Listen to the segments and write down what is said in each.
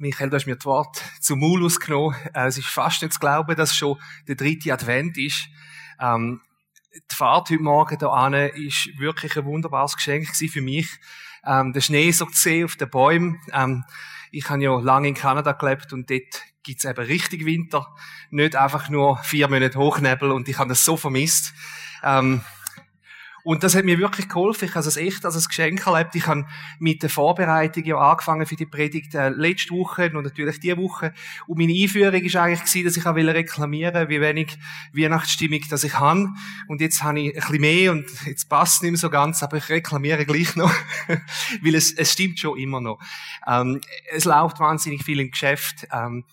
Michael, du hast mir das Wort zum Maul ausgenommen. Äh, es ist fast nicht zu glauben, dass schon der dritte Advent ist. Ähm, die Fahrt heute Morgen hier an ist wirklich ein wunderbares Geschenk für mich. Ähm, der Schnee so zu sehen auf den Bäumen. Ähm, ich habe ja lange in Kanada gelebt und dort gibt's eben richtig Winter. Nicht einfach nur vier Monate Hochnebel und ich habe das so vermisst. Ähm, und das hat mir wirklich geholfen. Ich habe es echt als ein Geschenk erlebt. Ich habe mit der Vorbereitung ja angefangen für die Predigt äh, letzte Woche und natürlich diese Woche. Und meine Einführung war eigentlich gewesen, dass ich auch reklamieren wie wenig Weihnachtsstimmung das ich habe. Und jetzt habe ich ein bisschen mehr und jetzt passt es nicht mehr so ganz, aber ich reklamiere gleich noch. Weil es, es stimmt schon immer noch. Ähm, es läuft wahnsinnig viel im Geschäft. Ähm,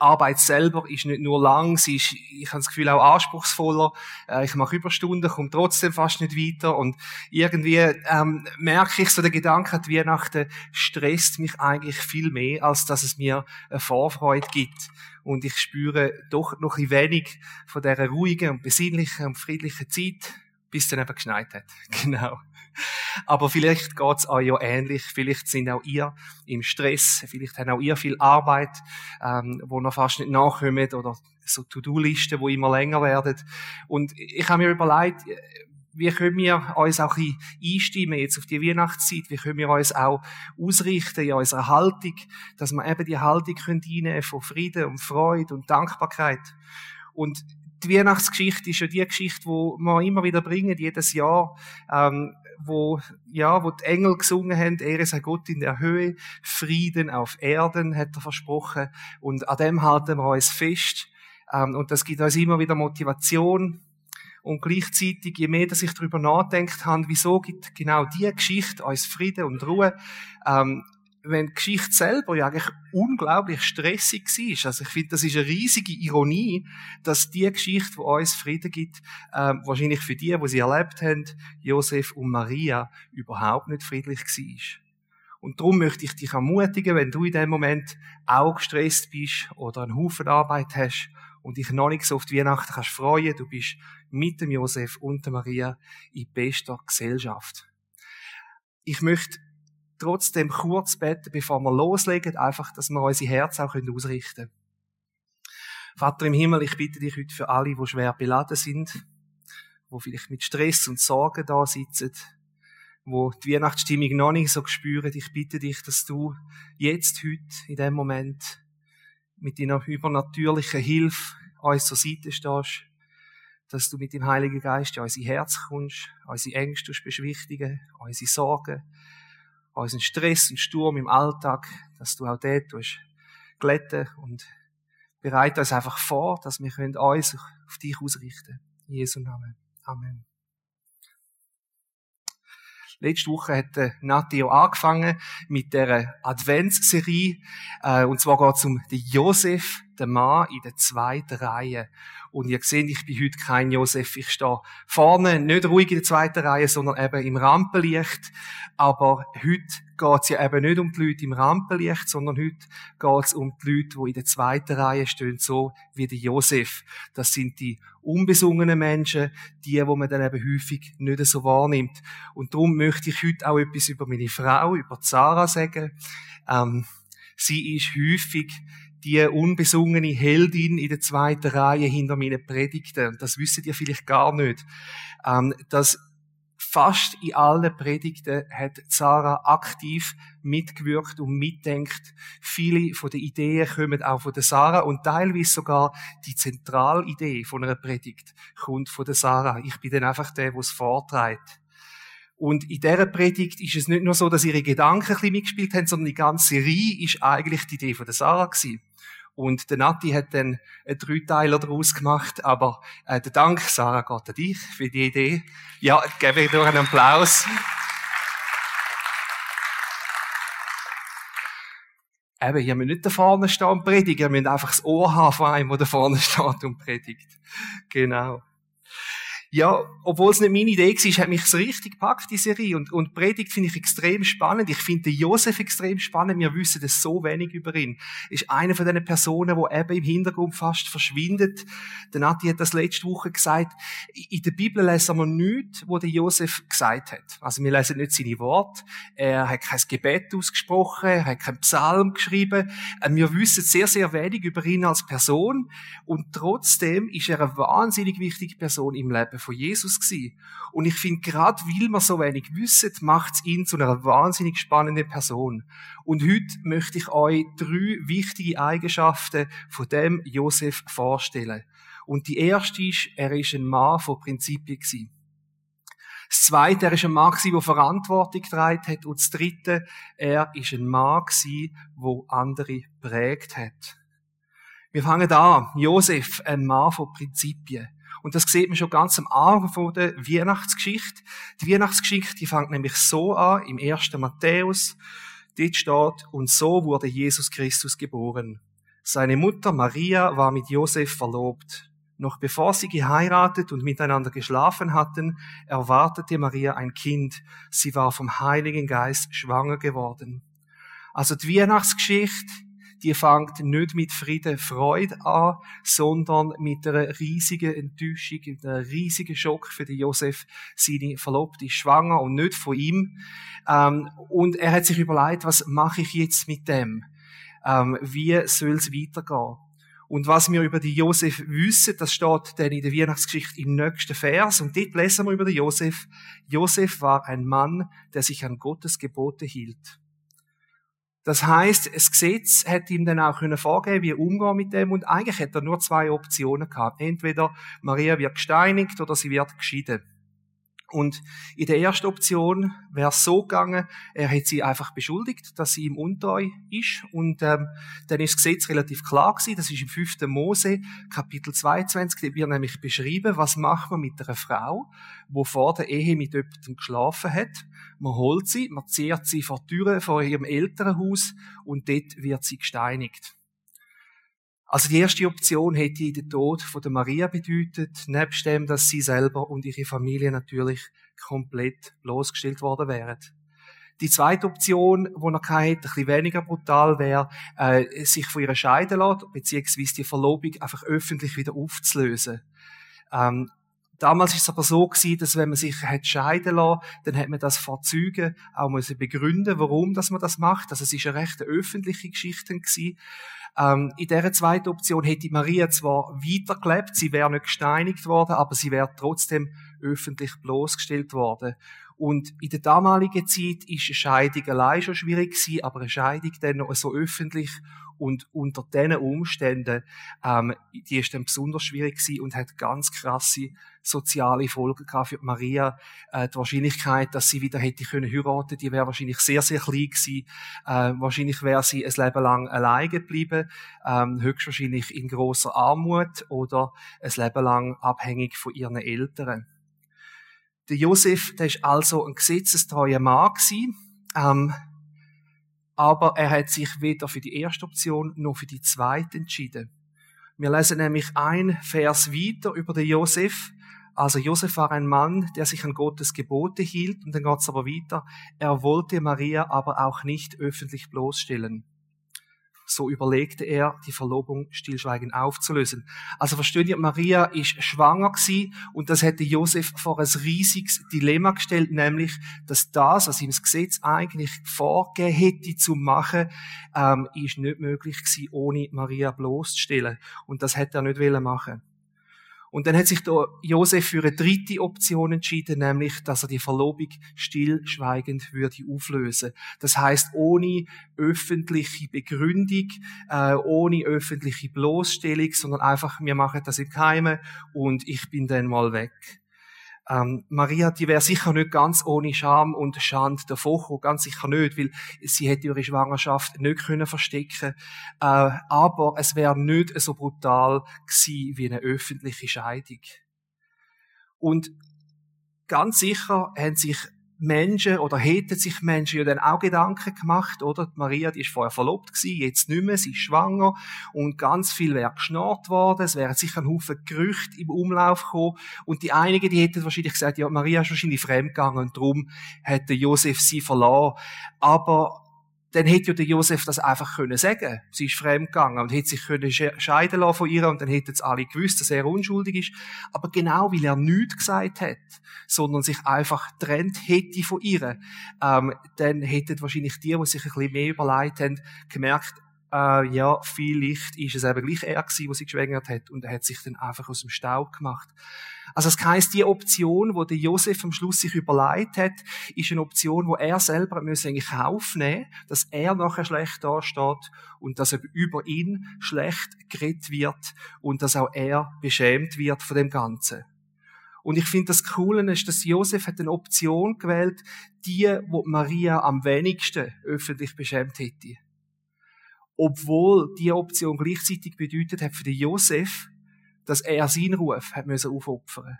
Arbeit selber ist nicht nur lang, sie ist, ich habe das Gefühl, auch anspruchsvoller. Äh, ich mache Überstunden, komme trotzdem fast nicht weiter. Und irgendwie ähm, merke ich so den Gedanken, die Weihnachten stresst mich eigentlich viel mehr, als dass es mir eine Vorfreude gibt. Und ich spüre doch noch ein wenig von dieser ruhigen und besinnlichen und friedlichen Zeit, bis dann eben geschneit hat. Genau. Aber vielleicht geht's euch ja ähnlich. Vielleicht sind auch ihr im Stress. Vielleicht haben auch ihr viel Arbeit, ähm, wo noch fast nicht nachkommt oder so To-Do-Listen, wo immer länger werden. Und ich habe mir überlegt, wie können wir uns auch ein einstimmen jetzt auf die Weihnachtszeit? Wie können wir uns auch ausrichten in unserer Haltung, dass wir eben die Haltung können von Frieden und Freude und Dankbarkeit. Und die Weihnachtsgeschichte ist ja die Geschichte, wo wir immer wieder bringen, jedes Jahr. Ähm, wo, ja, wo die Engel gesungen haben, Ehre sei Gott in der Höhe, Frieden auf Erden, hat er versprochen. Und an dem halten wir uns fest. Ähm, und das gibt uns immer wieder Motivation. Und gleichzeitig, je mehr, dass ich darüber nachdenkt habe, wieso gibt genau diese Geschichte uns Frieden und Ruhe, ähm, wenn die Geschichte selber ja eigentlich unglaublich stressig war. Also ich finde, das ist eine riesige Ironie, dass die Geschichte, die uns Frieden gibt, ähm, wahrscheinlich für die, die sie erlebt haben, Josef und Maria, überhaupt nicht friedlich war. Und darum möchte ich dich ermutigen, wenn du in dem Moment auch gestresst bist oder einen Haufen Arbeit hast und dich noch nicht so auf die Weihnachten kannst freuen, du bist mit dem Josef und der Maria in bester Gesellschaft. Ich möchte trotzdem kurz beten, bevor wir loslegen, einfach, dass wir unsere Herzen auch ausrichten können. Vater im Himmel, ich bitte dich heute für alle, die schwer beladen sind, wo vielleicht mit Stress und Sorgen da sitzen, wo die Weihnachtsstimmung noch nicht so spüren. Ich bitte dich, dass du jetzt, heute, in dem Moment, mit deiner übernatürlichen Hilfe uns zur Seite stehst, dass du mit dem Heiligen Geist in unser Herz kommst, unsere Ängste beschwichtigen, unsere Sorgen, unseren Stress und Sturm im Alltag, dass du auch dort glätten und bereite uns einfach vor, dass wir uns auf dich ausrichten können. In Jesu Namen. Amen. Letzte Woche hat Natio angefangen mit der Adventsserie. Äh, und zwar geht es um den Josef, den Mann in der zweiten Reihe. Und ihr seht, ich bin heute kein Josef. Ich stehe vorne, nicht ruhig in der zweiten Reihe, sondern eben im Rampenlicht. Aber heute geht es ja eben nicht um die Leute im Rampenlicht, sondern heute geht es um die Leute, die in der zweiten Reihe stehen, so wie der Josef. Das sind die unbesungenen Menschen, die, wo man dann eben häufig nicht so wahrnimmt. Und darum möchte ich heute auch etwas über meine Frau, über Sarah sagen. Ähm, sie ist häufig die unbesungene Heldin in der zweiten Reihe hinter meinen Predigten. Und das wisst ihr vielleicht gar nicht. Ähm, dass fast in allen Predigten hat Sarah aktiv mitgewirkt und mitdenkt. Viele von den Ideen kommen auch von der Sarah und teilweise sogar die Zentralidee von einer Predigt kommt von der Sarah. Ich bin dann einfach der, der es vorträgt. Und in dieser Predigt ist es nicht nur so, dass ihre Gedanken ein bisschen mitgespielt haben, sondern die ganze Serie ist eigentlich die Idee von der Sarah gewesen. Und der Nati hat dann einen Dreiteiler daraus gemacht, aber äh, der Dank, Sarah, geht an dich für die Idee. Ja, gebe ich dir einen Applaus. Eben, ihr müsst nicht da vorne stehen und predigen, ihr müsst einfach das Ohr haben von einem, der da vorne steht und predigt. Genau. Ja, obwohl es nicht meine Idee war, hat mich so richtig gepackt, die Serie. Und, und Predigt finde ich extrem spannend. Ich finde Josef extrem spannend. Wir wissen das so wenig über ihn. Ist einer von diesen Personen, wo eben im Hintergrund fast verschwindet. Der Nati hat das letzte Woche gesagt. In der Bibel lesen wir nichts, wo der Josef gesagt hat. Also wir lesen nicht seine Worte. Er hat kein Gebet ausgesprochen. Er hat keinen Psalm geschrieben. Äh, wir wissen sehr, sehr wenig über ihn als Person. Und trotzdem ist er eine wahnsinnig wichtige Person im Leben von Jesus gewesen. Und ich finde, gerade weil wir so wenig wissen, macht es ihn zu einer wahnsinnig spannenden Person. Und heute möchte ich euch drei wichtige Eigenschaften von dem Josef vorstellen. Und die erste ist, er ist ein Mann von Prinzipien gewesen. Das zweite, er ist ein Mann gewesen, der Verantwortung getragen hat. Und das dritte, er ist ein Mann gewesen, der andere prägt hat. Wir fangen an. Josef, ein Mann von Prinzipien. Und das sieht man schon ganz am Anfang von der Weihnachtsgeschichte. Die Weihnachtsgeschichte, die fängt nämlich so an, im 1. Matthäus. Dort steht, und so wurde Jesus Christus geboren. Seine Mutter Maria war mit Josef verlobt. Noch bevor sie geheiratet und miteinander geschlafen hatten, erwartete Maria ein Kind. Sie war vom Heiligen Geist schwanger geworden. Also die Weihnachtsgeschichte, die fängt nicht mit Frieden, Freude an, sondern mit einer riesigen Enttäuschung, mit einem riesigen Schock für den Josef. Seine Verlobte ist schwanger und nicht von ihm. Ähm, und er hat sich überlegt, was mache ich jetzt mit dem? Ähm, wie soll es weitergehen? Und was wir über die Josef wissen, das steht dann in der Weihnachtsgeschichte im nächsten Vers. Und dort lesen wir über den Josef. Josef war ein Mann, der sich an Gottes Gebote hielt. Das heißt, das Gesetz hätte ihm dann auch können vorgeben, wie er umgehen mit dem. Und eigentlich hätte er nur zwei Optionen gehabt. Entweder Maria wird gesteinigt oder sie wird geschieden. Und in der ersten Option wäre es so gegangen, er hätte sie einfach beschuldigt, dass sie ihm untreu ist. Und ähm, dann ist das Gesetz relativ klar gewesen. Das ist im 5. Mose, Kapitel 22, da wird nämlich beschrieben, was macht man mit einer Frau, wo vor der Ehe mit jemandem geschlafen hat. Man holt sie, man zehrt sie vor die Türe vor ihrem Elternhaus und dort wird sie gesteinigt. Also die erste Option hätte den Tod von der Maria bedeutet, nebst dem, dass sie selber und ihre Familie natürlich komplett bloßgestellt worden wären. Die zweite Option, die er hatte, ein bisschen weniger brutal wäre, äh, sich von ihr scheiden lassen, beziehungsweise die Verlobung einfach öffentlich wieder aufzulösen. Ähm, Damals ist es aber so gewesen, dass wenn man sich hat scheiden lassen, dann hat man das vor Zeugen auch müssen begründen, warum dass man das macht. Also es ist eine recht öffentliche Geschichte gewesen. Ähm, in dieser zweiten Option hätte Maria zwar weitergelebt, sie wäre nicht gesteinigt worden, aber sie wäre trotzdem öffentlich bloßgestellt worden. Und in der damaligen Zeit ist eine Scheidung allein schon schwierig gewesen, aber eine Scheidung dann noch so öffentlich und unter diesen Umständen, ähm, die ist dann besonders schwierig gewesen und hat ganz krasse soziale Folgen gehabt für Maria. Äh, die Wahrscheinlichkeit, dass sie wieder hätte können heiraten, die wäre wahrscheinlich sehr, sehr klein gewesen. Äh, wahrscheinlich wäre sie ein Leben lang alleine geblieben, ähm, höchstwahrscheinlich in großer Armut oder ein Leben lang abhängig von ihren Eltern. Der Josef, der ist also ein gesetzestreuer Mann gewesen. Ähm, aber er hat sich weder für die erste Option noch für die zweite entschieden. Wir lesen nämlich ein Vers weiter über den Josef. Also Josef war ein Mann, der sich an Gottes Gebote hielt, und dann geht es aber weiter. Er wollte Maria aber auch nicht öffentlich bloßstellen so überlegte er, die Verlobung stillschweigend aufzulösen. Also versteht ihr, Maria ist schwanger gewesen und das hätte Josef vor ein riesiges Dilemma gestellt, nämlich, dass das, was ihm das Gesetz eigentlich vorgegeben hätte zu machen, ähm, ist nicht möglich gewesen, ohne Maria bloßzustellen. Und das hätte er nicht wollen machen. Und dann hat sich da Josef für eine dritte Option entschieden, nämlich, dass er die Verlobung stillschweigend würde auflösen. Das heißt, ohne öffentliche Begründung, äh, ohne öffentliche Bloßstellung, sondern einfach, wir machen das im Keime und ich bin dann mal weg. Ähm, Maria, die wäre sicher nicht ganz ohne Scham und Schand davon ganz sicher nicht, weil sie hätte ihre Schwangerschaft nicht können verstecken. Äh, aber es wäre nicht so brutal gewesen wie eine öffentliche Scheidung. Und ganz sicher haben sich Menschen oder hätten sich Menschen ja dann auch Gedanken gemacht, oder? Die Maria, die ist vorher verlobt gewesen, jetzt nicht mehr, sie ist schwanger und ganz viel wäre geschnarrt worden, es wären sicher ein Haufen Gerüchte im Umlauf gekommen und die einigen, die hätten wahrscheinlich gesagt, ja, Maria ist wahrscheinlich fremdgegangen und darum hätte Josef sie verloren. Aber dann hätte ja der Josef das einfach können sagen. Sie ist fremdgegangen und hätte sich können scheiden lassen von ihr und dann hätten es alle gewusst, dass er unschuldig ist. Aber genau weil er nichts gesagt hat, sondern sich einfach trennt hätte von ihr, ähm, dann hätten wahrscheinlich die, die sich ein bisschen mehr überlegt haben, gemerkt, äh, ja, vielleicht ist es eben gleich er gewesen, der sie geschwängert hat und er hat sich dann einfach aus dem Staub gemacht. Also das heisst, die Option, wo der Josef am Schluss sich überlegt hat, ist eine Option, wo er selber müsse eigentlich aufnehmen, dass er nachher schlecht dasteht und dass über ihn schlecht geredet wird und dass auch er beschämt wird von dem Ganzen. Und ich finde das Coole ist, dass Josef hat eine Option gewählt, die, wo Maria am wenigsten öffentlich beschämt hätte. Obwohl die Option gleichzeitig bedeutet hat für den Josef, dass er seinen Ruf hat müssen aufopfern.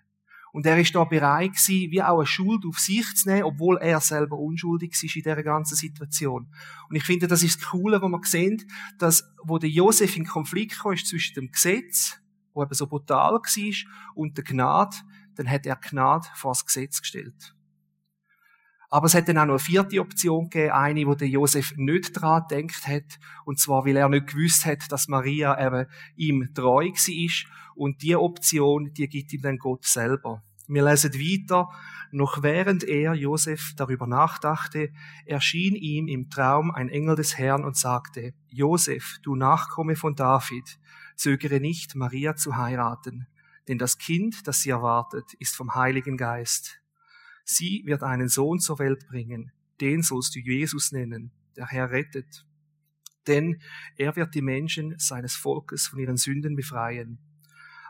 Und er ist da bereit gewesen, wie auch eine Schuld auf sich zu nehmen, obwohl er selber unschuldig ist in dieser ganzen Situation. Und ich finde, das ist das Coole, wo man sehen, dass, wo der Josef in Konflikt kam, zwischen dem Gesetz, wo eben so brutal war, und der Gnade, dann hat er Gnade vor das Gesetz gestellt. Aber es hat dann auch noch eine vierte Option gegeben, eine, wo der Josef nicht dran gedacht hat. Und zwar, weil er nicht gewusst hat, dass Maria eben ihm treu war. Und die Option, die gibt ihm dann Gott selber. Wir lesen weiter. Noch während er, Josef, darüber nachdachte, erschien ihm im Traum ein Engel des Herrn und sagte, Josef, du Nachkomme von David, zögere nicht, Maria zu heiraten, denn das Kind, das sie erwartet, ist vom Heiligen Geist. Sie wird einen Sohn zur Welt bringen, den sollst du Jesus nennen, der Herr rettet. Denn er wird die Menschen seines Volkes von ihren Sünden befreien.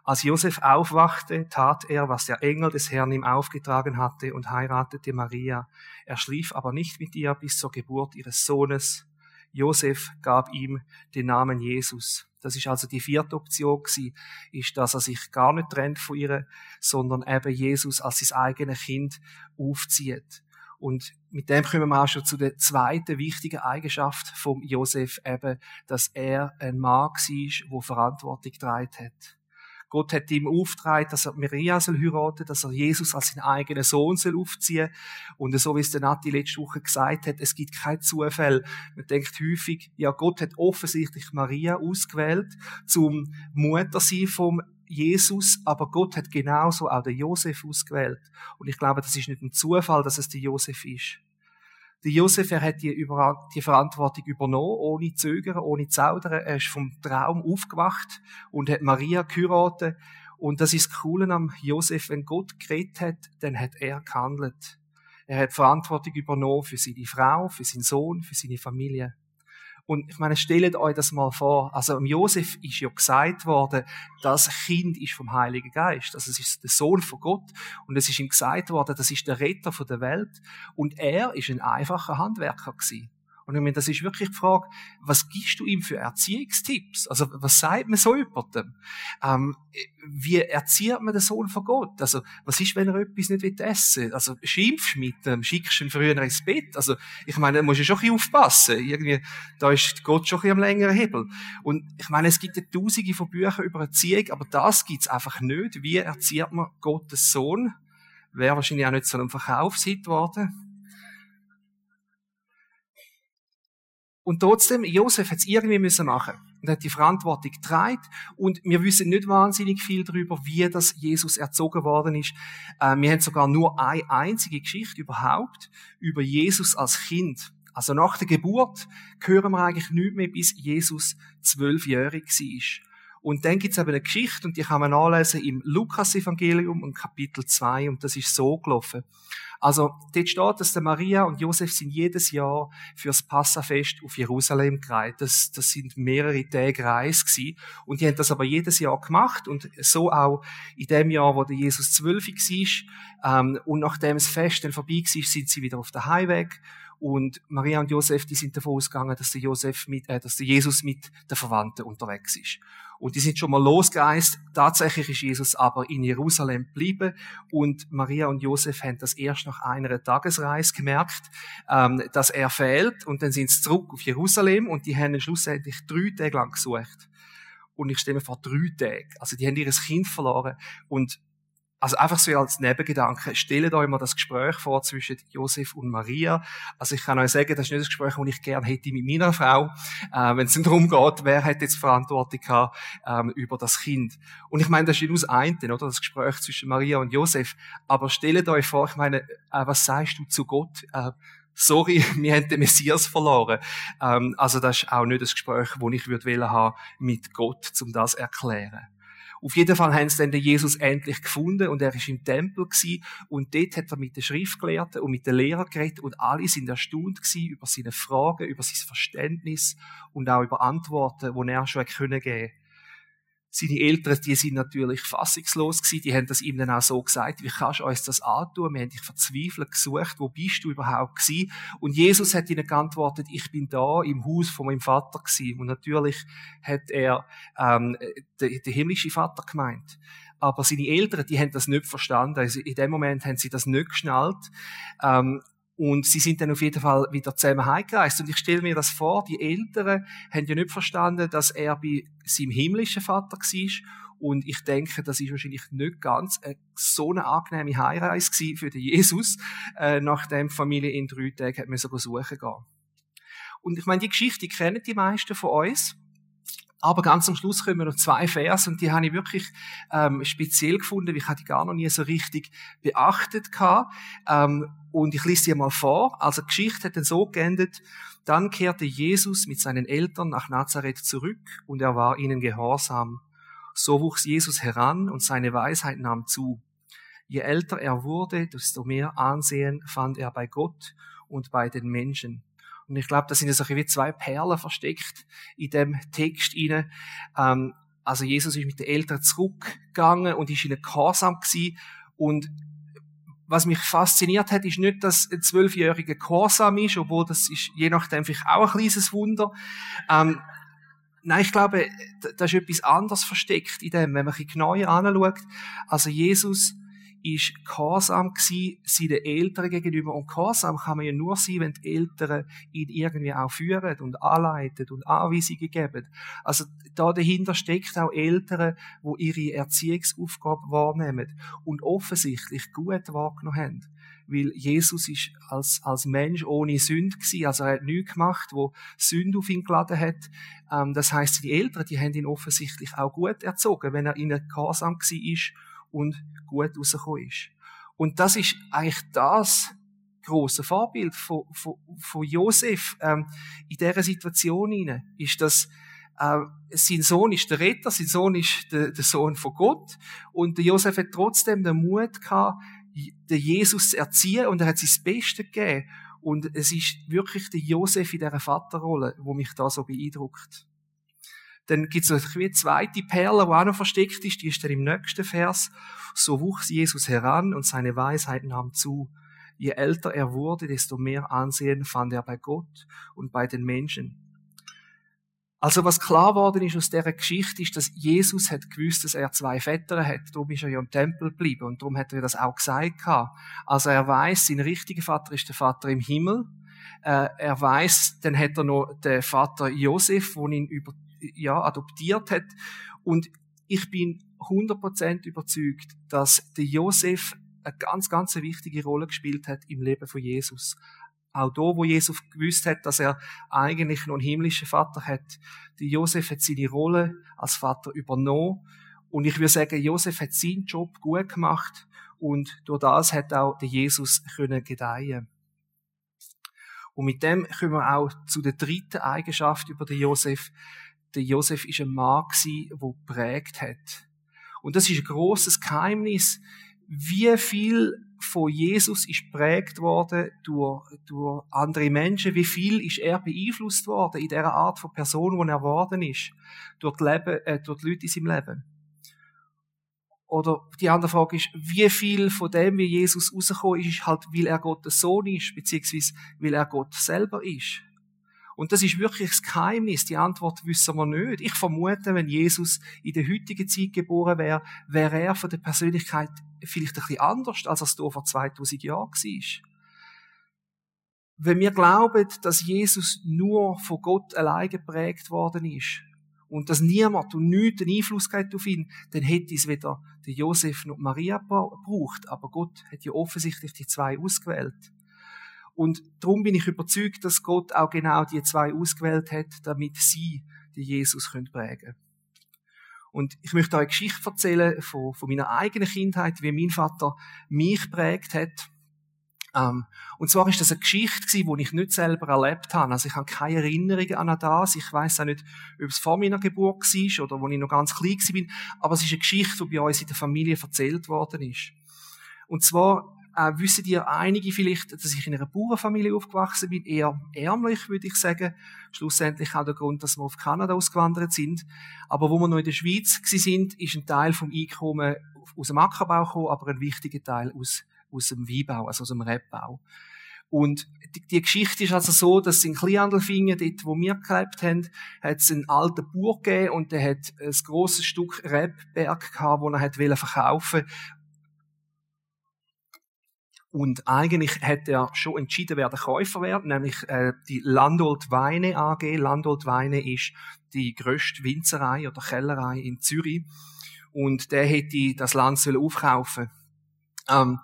Als Josef aufwachte, tat er, was der Engel des Herrn ihm aufgetragen hatte und heiratete Maria. Er schlief aber nicht mit ihr bis zur Geburt ihres Sohnes. Josef gab ihm den Namen Jesus. Das ist also die vierte Option gewesen, ist, dass er sich gar nicht trennt von ihr, sondern eben Jesus als sein eigenes Kind aufzieht. Und mit dem kommen wir auch schon zu der zweiten wichtigen Eigenschaft vom Josef eben, dass er ein Mann war, der Verantwortung getragen hat. Gott hat ihm aufgetragen, dass er Maria soll heiraten, dass er Jesus als seinen eigenen Sohn soll aufziehen. Und so wie es der Nati letzte Woche gesagt hat, es gibt kein Zufall. Man denkt häufig, ja, Gott hat offensichtlich Maria ausgewählt zum Mutter sein vom Jesus, aber Gott hat genauso auch den Josef ausgewählt. Und ich glaube, das ist nicht ein Zufall, dass es der Josef ist. Der Josef, er hat die, über, die Verantwortung übernommen, ohne Zögern, ohne Zaudern. Er ist vom Traum aufgewacht und hat Maria geheiratet. Und das ist das Coole am Josef. Wenn Gott geredet hat, dann hat er gehandelt. Er hat Verantwortung übernommen für seine Frau, für seinen Sohn, für seine Familie. Und ich meine, stellt euch das mal vor. Also, im Josef ist ja gesagt worden, das Kind ist vom Heiligen Geist. Also, es ist der Sohn von Gott. Und es ist ihm gesagt worden, das ist der Retter der Welt. Und er ist ein einfacher Handwerker gewesen. Und ich meine, das ist wirklich die Frage, was gibst du ihm für Erziehungstipps? Also, was sagt man so jemandem? Ähm, wie erzieht man den Sohn von Gott? Also, was ist, wenn er etwas nicht essen will? Also, schimpfst mit dem, schickst ihn früher ins Bett? Also, ich meine, da musst du schon ein bisschen aufpassen. Irgendwie, da ist Gott schon ein bisschen am längeren Hebel. Und ich meine, es gibt ja tausende von Büchern über Erziehung, aber das gibt's einfach nicht. Wie erzieht man Gottes Sohn? Wäre wahrscheinlich auch nicht so ein Verkaufshit worden. Und trotzdem, Josef hat es irgendwie müssen machen und hat die Verantwortung getragen. Und wir wissen nicht wahnsinnig viel darüber, wie das Jesus erzogen worden ist. Äh, wir haben sogar nur eine einzige Geschichte überhaupt über Jesus als Kind. Also nach der Geburt hören wir eigentlich nicht mehr, bis Jesus zwölfjährig war. Und dann gibt es eben eine Geschichte, und die kann man nachlesen im Lukas-Evangelium und Kapitel 2, und das ist so gelaufen. Also, dort steht, dass der Maria und Josef sind jedes Jahr fürs Passafest auf Jerusalem gereist. Das, das sind mehrere Tage Reis gewesen. Und die haben das aber jedes Jahr gemacht und so auch in dem Jahr, wo der Jesus zwölf war. Ähm, und nachdem das Fest dann vorbei war, sind sie wieder auf der Heimweg Und Maria und Josef, die sind davon ausgegangen, dass der Josef mit, äh, dass der Jesus mit den Verwandten unterwegs ist. Und die sind schon mal losgereist. Tatsächlich ist Jesus aber in Jerusalem geblieben. Und Maria und Josef haben das erst nach einer Tagesreise gemerkt, ähm, dass er fehlt. Und dann sind sie zurück auf Jerusalem und die haben ihn schlussendlich drei Tage lang gesucht. Und ich stelle mir vor, drei Tage. Also die haben ihr Kind verloren. Und also einfach so als Nebengedanke, stellt euch mal das Gespräch vor zwischen Josef und Maria. Also ich kann euch sagen, das ist nicht das Gespräch, das ich gerne hätte mit meiner Frau, äh, wenn es darum geht, wer hat jetzt Verantwortung gehabt, ähm, über das Kind. Und ich meine, das ist nur das eine, oder? Das Gespräch zwischen Maria und Josef. Aber stellt euch vor, ich meine, äh, was sagst du zu Gott? Äh, sorry, wir haben den Messias verloren. Ähm, also das ist auch nicht das Gespräch, das ich würde haben mit Gott, um das zu erklären. Auf jeden Fall haben sie dann den Jesus endlich gefunden und er ist im Tempel gewesen und dort hat er mit den Schriftgelehrten und mit den Lehrern geredet und alle sind erstaunt gewesen über seine Fragen, über sein Verständnis und auch über Antworten, die er schon geben konnte. Seine Eltern, die sind natürlich fassungslos gewesen, die haben das ihm dann auch so gesagt, wie kannst du uns das antun? Wir haben dich verzweifelt gesucht, wo bist du überhaupt gewesen? Und Jesus hat ihnen geantwortet, ich bin da im Haus von meinem Vater gewesen. Und natürlich hat er ähm, den, den himmlischen Vater gemeint. Aber seine Eltern, die haben das nicht verstanden. Also in dem Moment haben sie das nicht geschnallt. Ähm, und sie sind dann auf jeden Fall wieder zusammen heimgereist. Und ich stelle mir das vor, die Eltern haben ja nicht verstanden, dass er bei seinem himmlischen Vater war. Und ich denke, das ist wahrscheinlich nicht ganz so eine angenehme Heimreise für den Jesus, äh, nachdem die Familie in drei Tagen hat besuchen gehen. Und ich meine, die Geschichte kennen die meisten von uns. Aber ganz am Schluss kommen noch zwei Vers und die habe ich wirklich ähm, speziell gefunden, ich hatte die gar noch nie so richtig beachtet gehabt. Ähm, und ich lese sie mal vor. Also die Geschichte hat dann so geendet, dann kehrte Jesus mit seinen Eltern nach Nazareth zurück und er war ihnen gehorsam. So wuchs Jesus heran und seine Weisheit nahm zu. Je älter er wurde, desto mehr Ansehen fand er bei Gott und bei den Menschen. Und ich glaube, da sind so wie zwei Perlen versteckt in dem Text inne. Ähm, also Jesus ist mit den Eltern zurückgegangen und ist ihnen gehorsam gewesen. Und was mich fasziniert hat, ist nicht, dass ein zwölfjähriger gehorsam ist, obwohl das ist je nachdem vielleicht auch ein kleines Wunder. Ähm, nein, ich glaube, da ist etwas anderes versteckt in dem, wenn man ein bisschen genauer anschaut. Also Jesus ist gehorsam gewesen, seinen Eltern gegenüber. Und gehorsam kann man ja nur sein, wenn die Eltern ihn irgendwie auch führen und anleiten und Anweisungen geben. Also da dahinter steckt auch Eltern, wo ihre Erziehungsaufgabe wahrnehmen und offensichtlich gut wahrgenommen haben. Weil Jesus ist als, als Mensch ohne Sünde gewesen. Also er hat nichts gemacht, wo Sünde auf ihn geladen hat. Ähm, das heißt, die Eltern, die haben ihn offensichtlich auch gut erzogen, wenn er ihnen gehorsam gewesen ist und gut rausgekommen ist. Und das ist eigentlich das große Vorbild von, von, von Josef ähm, in dieser Situation hinein, ist, dass äh, sein Sohn ist der Retter, sein Sohn ist der, der Sohn von Gott und der Josef hat trotzdem den Mut gehabt, den Jesus zu erziehen und er hat sein Bestes gegeben. Und es ist wirklich der Josef in dieser Vaterrolle, wo mich da so beeindruckt. Dann gibt es eine zweite Perle, die auch noch versteckt ist, die ist dann im nächsten Vers. So wuchs Jesus heran und seine Weisheit nahm zu. Je älter er wurde, desto mehr Ansehen fand er bei Gott und bei den Menschen. Also was klar worden ist aus dieser Geschichte, ist, dass Jesus hat gewusst, dass er zwei Väter hat. Darum ist er ja im Tempel geblieben und darum hat er das auch gesagt. Also er weiß, sein richtiger Vater ist der Vater im Himmel. Äh, er weiß, dann hat er noch den Vater Josef, der ihn über ja, adoptiert hat. Und ich bin 100% überzeugt, dass der Josef eine ganz, ganz wichtige Rolle gespielt hat im Leben von Jesus. Auch da, wo Jesus gewusst hat, dass er eigentlich noch einen himmlischen Vater hat. Der Josef hat seine Rolle als Vater übernommen. Und ich würde sagen, Josef hat seinen Job gut gemacht. Und durch das hat auch der Jesus können gedeihen. Und mit dem kommen wir auch zu der dritten Eigenschaft über den Josef der Josef ist ein Mann gewesen, der prägt hat. Und das ist ein großes Geheimnis, wie viel von Jesus ist prägt worden durch, durch andere Menschen, wie viel ist er beeinflusst worden in der Art von Person, die er geworden ist, durch die, Leben, äh, durch die Leute in seinem Leben. Oder die andere Frage ist, wie viel von dem, wie Jesus rausgekommen ist, ist halt, weil er Gottes Sohn ist, beziehungsweise weil er Gott selber ist. Und das ist wirklich das Geheimnis. Die Antwort wissen wir nicht. Ich vermute, wenn Jesus in der heutigen Zeit geboren wäre, wäre er von der Persönlichkeit vielleicht ein bisschen anders, als er es vor 2000 Jahren war. Wenn wir glauben, dass Jesus nur von Gott allein geprägt worden ist und dass niemand und nichts einen Einfluss auf ihn, dann hätte es weder der Josef noch Maria gebraucht. Aber Gott hat ja offensichtlich die zwei ausgewählt. Und darum bin ich überzeugt, dass Gott auch genau die zwei ausgewählt hat, damit sie die Jesus können prägen Und ich möchte euch eine Geschichte erzählen von, von meiner eigenen Kindheit, wie mein Vater mich prägt hat. Ähm, und zwar ist das eine Geschichte gewesen, die ich nicht selber erlebt habe. Also ich habe keine Erinnerungen an das. Ich weiß auch nicht, ob es vor meiner Geburt war oder wo ich noch ganz klein war. Aber es ist eine Geschichte, die bei uns in der Familie erzählt worden ist. Und zwar äh, wissen ihr einige vielleicht, dass ich in einer Bauernfamilie aufgewachsen bin, eher ärmlich, würde ich sagen. Schlussendlich auch der Grund, dass wir auf Kanada ausgewandert sind. Aber wo wir noch in der Schweiz sind, ist ein Teil vom Einkommen aus dem Ackerbau gekommen, aber ein wichtiger Teil aus, aus dem Weinbau, also aus dem Rebbau. Und die, die, Geschichte ist also so, dass in Kleinandelfingen, dort wo wir gelebt haben, hat es einen alten Bauer gegeben und der hat ein grosses Stück Rebberg gehabt, das er hat verkaufen und eigentlich hat er schon entschieden, wer der Käufer wird, nämlich äh, die Landolt Weine AG. Landolt Weine ist die grösste Winzerei oder Kellerei in Zürich. Und der hätte das Land aufkaufen ähm,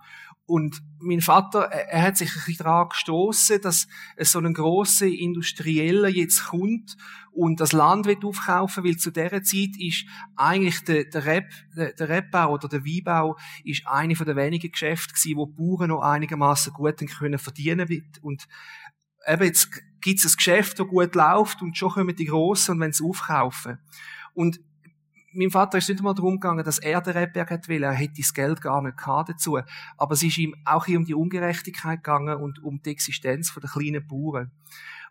und mein Vater, er hat sich ein bisschen daran gestossen, dass so ein grosser Industrieller jetzt kommt und das Land wird aufkaufen, weil zu dieser Zeit ist eigentlich der, der Reb, der, der Rebbau oder der Weinbau ist eine von der wenigen Geschäfte gewesen, wo die Bauern noch einigermaßen gut können verdienen und eben jetzt gibt es ein Geschäft, das gut läuft und schon kommen die Grossen und wenn sie aufkaufen. Und mein Vater ist nicht einmal darum gegangen, dass er den Rebberg hat will. Er hätte das Geld gar nicht gehabt dazu. Aber es ist ihm auch hier um die Ungerechtigkeit gegangen und um die Existenz der kleinen Bauern.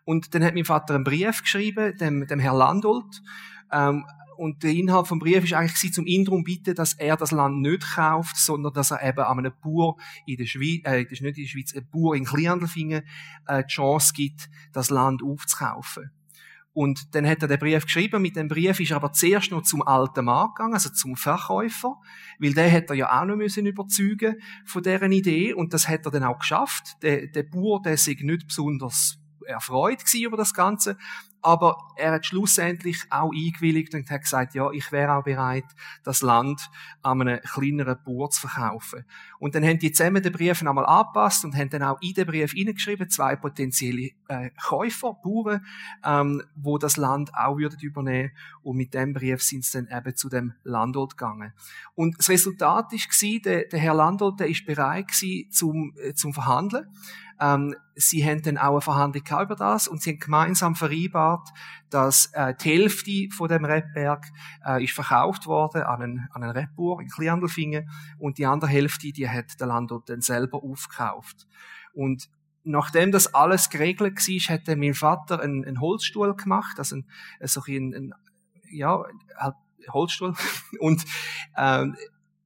Und dann hat mein Vater einen Brief geschrieben, dem, dem Herrn Landolt. Ähm, und der Inhalt vom Brief ist eigentlich zum ihn darum bitten, dass er das Land nicht kauft, sondern dass er eben einem Bauer in der Schweiz, äh, das ist nicht in der Schweiz, einem Bauer in Kleinandelfingen äh, die Chance gibt, das Land aufzukaufen. Und dann hat er den Brief geschrieben. Mit dem Brief ist er aber zuerst noch zum alten Mann gegangen, also zum Verkäufer, weil der hätte er ja auch noch müssen überzeugen von deren Idee. Und das hat er dann auch geschafft. Der, der Bauer, der sich nicht besonders erfreut über das Ganze. Aber er hat schlussendlich auch eingewilligt und hat gesagt, ja, ich wäre auch bereit, das Land an einen kleineren Bauer zu verkaufen. Und dann haben die zusammen den Brief einmal angepasst und haben dann auch in den Brief hineingeschrieben, zwei potenzielle äh, Käufer, Bauern, ähm, wo das Land auch würden übernehmen. Und mit dem Brief sind sie dann eben zu dem Landwirt gegangen. Und das Resultat war, der, der Herr Landwirt, der ist bereit gewesen zum, äh, zum Verhandeln. Ähm, sie haben dann auch eine Verhandlung über das und sie haben gemeinsam vereinbart, dass äh, die Hälfte von dem Rebberg äh, ist verkauft worden an einen, an einen Rebbauer in Kleindelfingen und die andere Hälfte, die hat der Landwirt dann selber aufgekauft. Und nachdem das alles geregelt war, hat mein Vater einen, einen Holzstuhl gemacht, also ein, so ein, ein ja, halt Holzstuhl und ähm,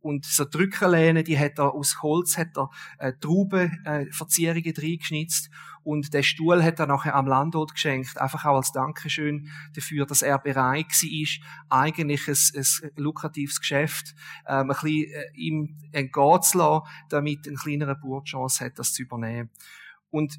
und so Drückerlehne, die hat er aus Holz, hat er äh, Traubenverzierungen äh, reingeschnitzt. Und der Stuhl hat er nachher am Landwirt geschenkt, einfach auch als Dankeschön dafür, dass er bereit war, eigentlich ein, ein lukratives Geschäft. Ähm, ein bisschen äh, ihm entgehen zu lassen, damit ein kleinerer Bauer die Chance hat, das zu übernehmen. Und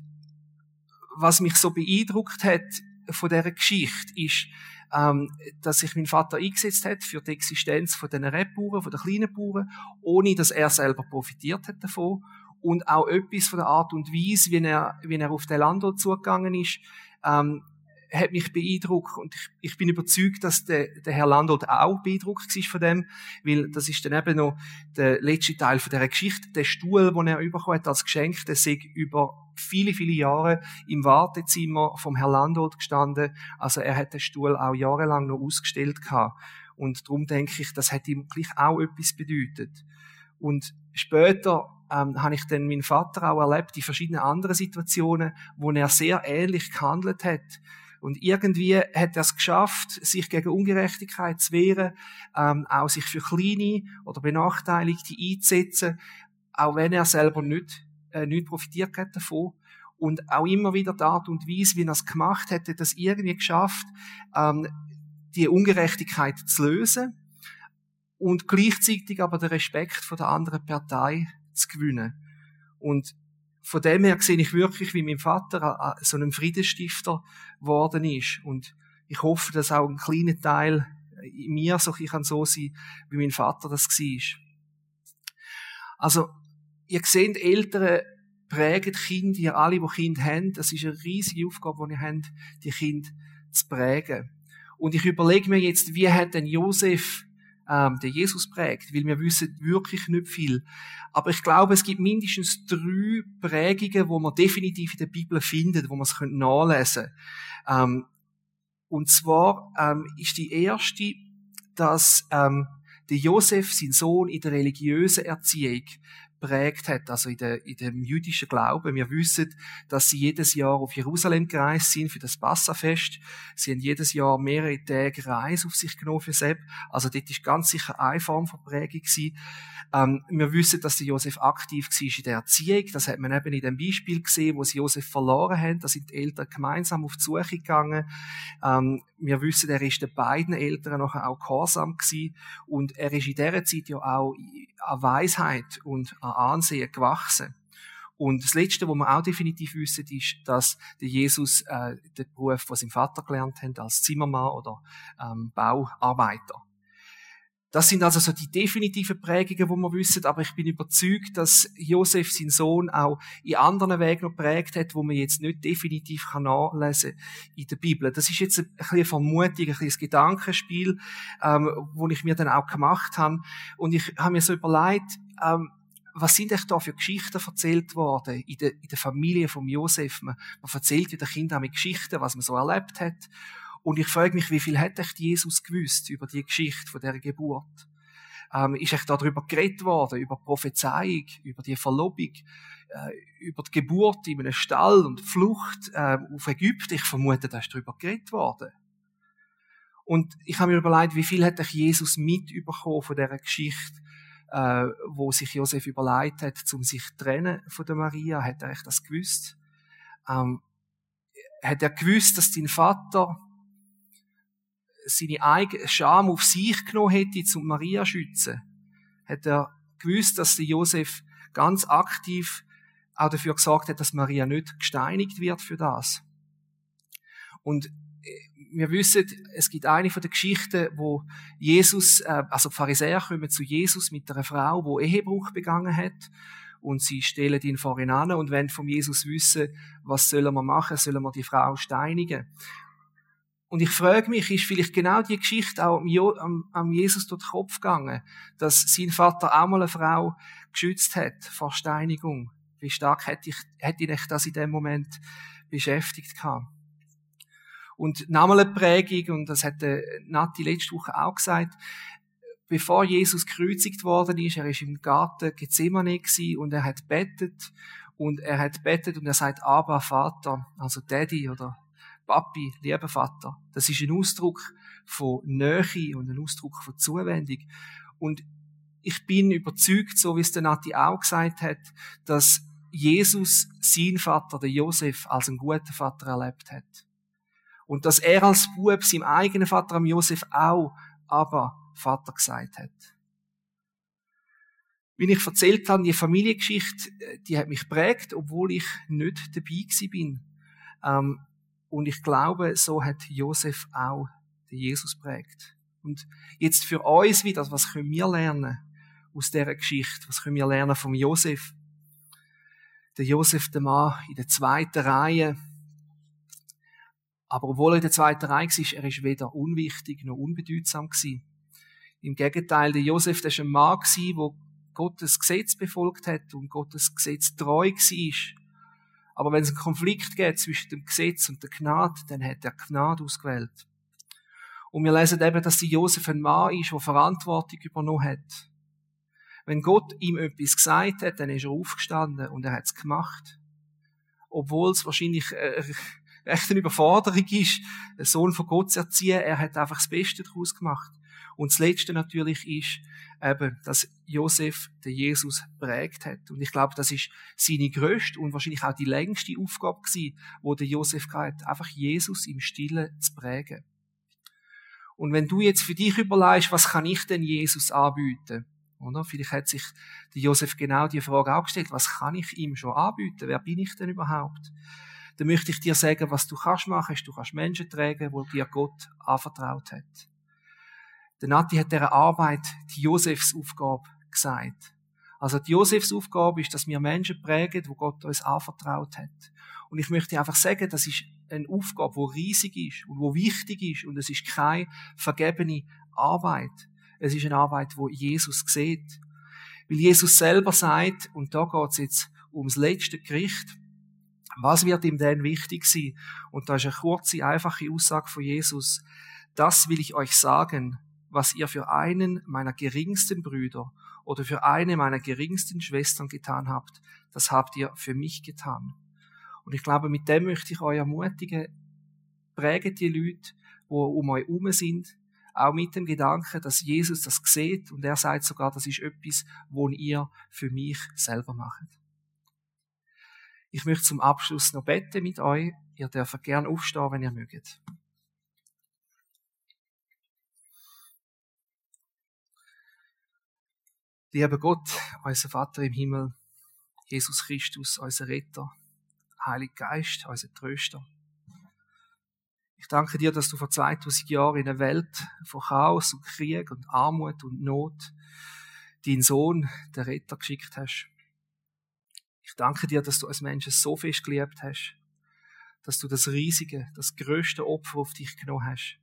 was mich so beeindruckt hat von dieser Geschichte ist, ähm, dass sich mein Vater eingesetzt hat für die Existenz von den Rebbauern, von den kleinen Bauern, ohne dass er selber profitiert hat davon. Und auch etwas von der Art und Weise, wie er, wie er auf den Landwirt zugegangen ist, ähm, hat mich beeindruckt und ich, ich bin überzeugt, dass der, der Herr Landolt auch beeindruckt war von dem, weil das ist dann eben noch der letzte Teil von dieser Geschichte. Der Stuhl, den er bekommen hat als Geschenk, der sei über viele, viele Jahre im Wartezimmer vom Herr Landolt gestanden. Also er hat den Stuhl auch jahrelang noch ausgestellt gehabt. Und darum denke ich, das hat ihm gleich auch etwas bedeutet. Und später ähm, habe ich dann meinen Vater auch erlebt in verschiedenen anderen Situationen, wo er sehr ähnlich gehandelt hat Und irgendwie hat er es geschafft, sich gegen Ungerechtigkeit zu wehren, ähm, auch sich für Kleine oder Benachteiligte einzusetzen, auch wenn er selber nicht, äh, nicht profitiert hat davon. Und auch immer wieder die Art und Weise, wie er es gemacht hat, hat das irgendwie geschafft, ähm, die Ungerechtigkeit zu lösen und gleichzeitig aber den Respekt von der anderen Partei zu gewinnen. Und von dem her sehe ich wirklich, wie mein Vater so ein Friedensstifter geworden ist. Und ich hoffe, dass auch ein kleiner Teil in mir so ich kann so sein, wie mein Vater das war. Also, ihr seht, Eltern prägen Kinder, ihr alle, die Kinder haben, das ist eine riesige Aufgabe, die ihr habt, die Kinder zu prägen. Und ich überlege mir jetzt, wie hat denn Josef ähm, der Jesus prägt, weil wir wissen wirklich nicht viel. Aber ich glaube, es gibt mindestens drei Prägungen, wo man definitiv in der Bibel findet, wo man es nachlesen. Ähm, und zwar ähm, ist die erste, dass ähm, der Josef, sein Sohn, in der religiösen Erziehung prägt hat, also in, der, in dem jüdischen Glauben. Wir wissen, dass sie jedes Jahr auf Jerusalem gereist sind für das Passafest. Sie haben jedes Jahr mehrere Tage Reise auf sich genommen für Sepp. Also dort ist ganz sicher eine Form von Prägung gewesen. Ähm, wir wissen, dass Josef aktiv war in der Erziehung. Das hat man eben in dem Beispiel gesehen, wo sie Josef verloren haben. Da sind die Eltern gemeinsam auf die Suche gegangen. Ähm, wir wissen, er ist den beiden Eltern nachher auch gehorsam gewesen. Und er ist in dieser Zeit ja auch an Weisheit und an Ansehen gewachsen. Und das Letzte, was wir auch definitiv wissen, ist, dass der Jesus äh, den Beruf, was sein Vater gelernt hat, als Zimmermann oder ähm, Bauarbeiter. Das sind also so die definitiven Prägungen, wo wir wissen, aber ich bin überzeugt, dass Josef, sein Sohn, auch in anderen Wegen noch prägt hat, wo man jetzt nicht definitiv kann nachlesen in der Bibel. Das ist jetzt ein bisschen Vermutung, ein bisschen Gedankenspiel, ähm, wo ich mir dann auch gemacht habe. Und ich habe mir so überlegt, ähm, was sind echt da für Geschichten erzählt worden in der, in der Familie von Josef? Man, man erzählt ja den Kindern mit Geschichten, was man so erlebt hat. Und ich frage mich, wie viel hat echt Jesus gewusst über die Geschichte von der Geburt? Ähm, ist echt darüber geredet worden, über Prophezeiung, über die Verlobung, äh, über die Geburt in einem Stall und die Flucht äh, auf Ägypten? Ich vermute, da ist darüber geredet worden. Und ich habe mir überlegt, wie viel echt Jesus mitbekommen von dieser Geschichte, äh, wo sich Josef überlegt hat, um sich zu trennen von der Maria? Hat er echt das gewusst? Ähm, hat er gewusst, dass dein Vater seine eigene Scham auf sich genommen hätte, um Maria zu schützen, hat er gewusst, dass der Josef ganz aktiv auch dafür gesorgt hat, dass Maria nicht gesteinigt wird für das. Und äh, wir wissen, es gibt eine von den Geschichten, wo Jesus, äh, also die Pharisäer kommen zu Jesus mit einer Frau, wo Ehebruch begangen hat und sie stellen ihn vor ihn an und wollen von Jesus wissen, was sollen wir machen, sollen wir die Frau steinigen. Und ich frage mich, ist vielleicht genau die Geschichte auch am, Jesus durch den Kopf gegangen, dass sein Vater auch mal eine Frau geschützt hat vor Steinigung? Wie stark hätte ich, hätte ich das in dem Moment beschäftigt gehabt? Und nochmal eine Prägung, und das hat Nati letzte Woche auch gesagt, bevor Jesus gekreuzigt worden ist, er ist im Garten Gethsemane und er hat bettet und er hat bettet und er sagt, aber Vater, also Daddy oder Papi, lieber Vater. Das ist ein Ausdruck von Nähe und ein Ausdruck von Zuwendung. Und ich bin überzeugt, so wie es der Nati auch gesagt hat, dass Jesus sein Vater, der Josef, als einen guten Vater erlebt hat. Und dass er als Bub seinem eigenen Vater, am Josef, auch aber Vater gesagt hat. Wie ich erzählt habe, die Familiengeschichte, die hat mich prägt, obwohl ich nicht dabei bin. Ähm, und ich glaube, so hat Josef auch den Jesus prägt. Und jetzt für uns wieder, was können wir lernen aus dieser Geschichte? Was können wir lernen vom Josef? Der Josef, der Mann in der zweiten Reihe. Aber obwohl er in der zweiten Reihe war, er ist weder unwichtig noch unbedeutsam. Im Gegenteil, der Josef, der war ein Mann der Gottes Gesetz befolgt hat und Gottes Gesetz treu war. Aber wenn es einen Konflikt gibt zwischen dem Gesetz und der Gnade, dann hat er Gnade ausgewählt. Und wir lesen eben, dass die Josef ein Mann ist, der Verantwortung übernommen hat. Wenn Gott ihm etwas gesagt hat, dann ist er aufgestanden und er hat es gemacht. Obwohl es wahrscheinlich äh, echt eine Überforderung ist, ein Sohn von Gott zu erziehen. Er hat einfach das Beste daraus gemacht. Und das Letzte natürlich ist eben, dass Josef den Jesus prägt hat. Und ich glaube, das ist seine größte und wahrscheinlich auch die längste Aufgabe gewesen, wo der Josef hat, einfach Jesus im Stillen zu prägen. Und wenn du jetzt für dich überlegst, was kann ich denn Jesus anbieten? Oder? Vielleicht hat sich der Josef genau die Frage auch gestellt, was kann ich ihm schon anbieten? Wer bin ich denn überhaupt? Dann möchte ich dir sagen, was du kannst machen, ist, du kannst Menschen tragen, wo dir Gott anvertraut hat. Der Nati hat dieser Arbeit die Josefs Aufgabe gesagt. Also die Josefs Aufgabe ist, dass wir Menschen prägen, wo Gott uns anvertraut hat. Und ich möchte einfach sagen, das ist eine Aufgabe, wo riesig ist und wo wichtig ist und es ist keine vergebene Arbeit. Es ist eine Arbeit, wo Jesus sieht. Weil Jesus selber sagt, und da geht es jetzt ums letzte Gericht, was wird ihm denn wichtig sein? Und da ist eine kurze, einfache Aussage von Jesus. Das will ich euch sagen, was ihr für einen meiner geringsten Brüder oder für eine meiner geringsten Schwestern getan habt, das habt ihr für mich getan. Und ich glaube, mit dem möchte ich euch ermutigen, präget die Leute, die um euch herum sind, auch mit dem Gedanken, dass Jesus das sieht und er sagt sogar, das ist etwas, wo ihr für mich selber macht. Ich möchte zum Abschluss noch beten mit euch. Ihr dürft gern aufstehen, wenn ihr mögt. Lieber Gott, unser Vater im Himmel, Jesus Christus, unser Retter, Heiliger Geist, unser Tröster. Ich danke dir, dass du vor 2000 Jahren in einer Welt von Chaos und Krieg und Armut und Not deinen Sohn, der Retter, geschickt hast. Ich danke dir, dass du als Mensch so fest geliebt hast, dass du das riesige, das größte Opfer auf dich genommen hast,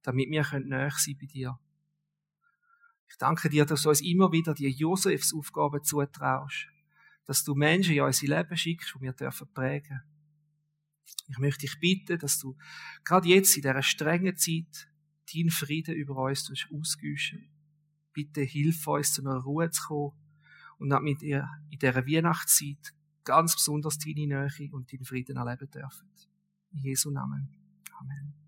damit wir näher sein bei dir. Ich danke dir, dass du uns immer wieder die Josefs Aufgaben zutraust, dass du Menschen in unser Leben schickst, die wir dürfen prägen ich möchte dich bitten, dass du gerade jetzt in dieser strengen Zeit deinen Frieden über uns ausgüschen. Bitte hilf uns, zu einer Ruhe zu kommen und damit ihr in dieser Weihnachtszeit ganz besonders deine Nähe und deinen Frieden erleben dürfen. In Jesu Namen. Amen.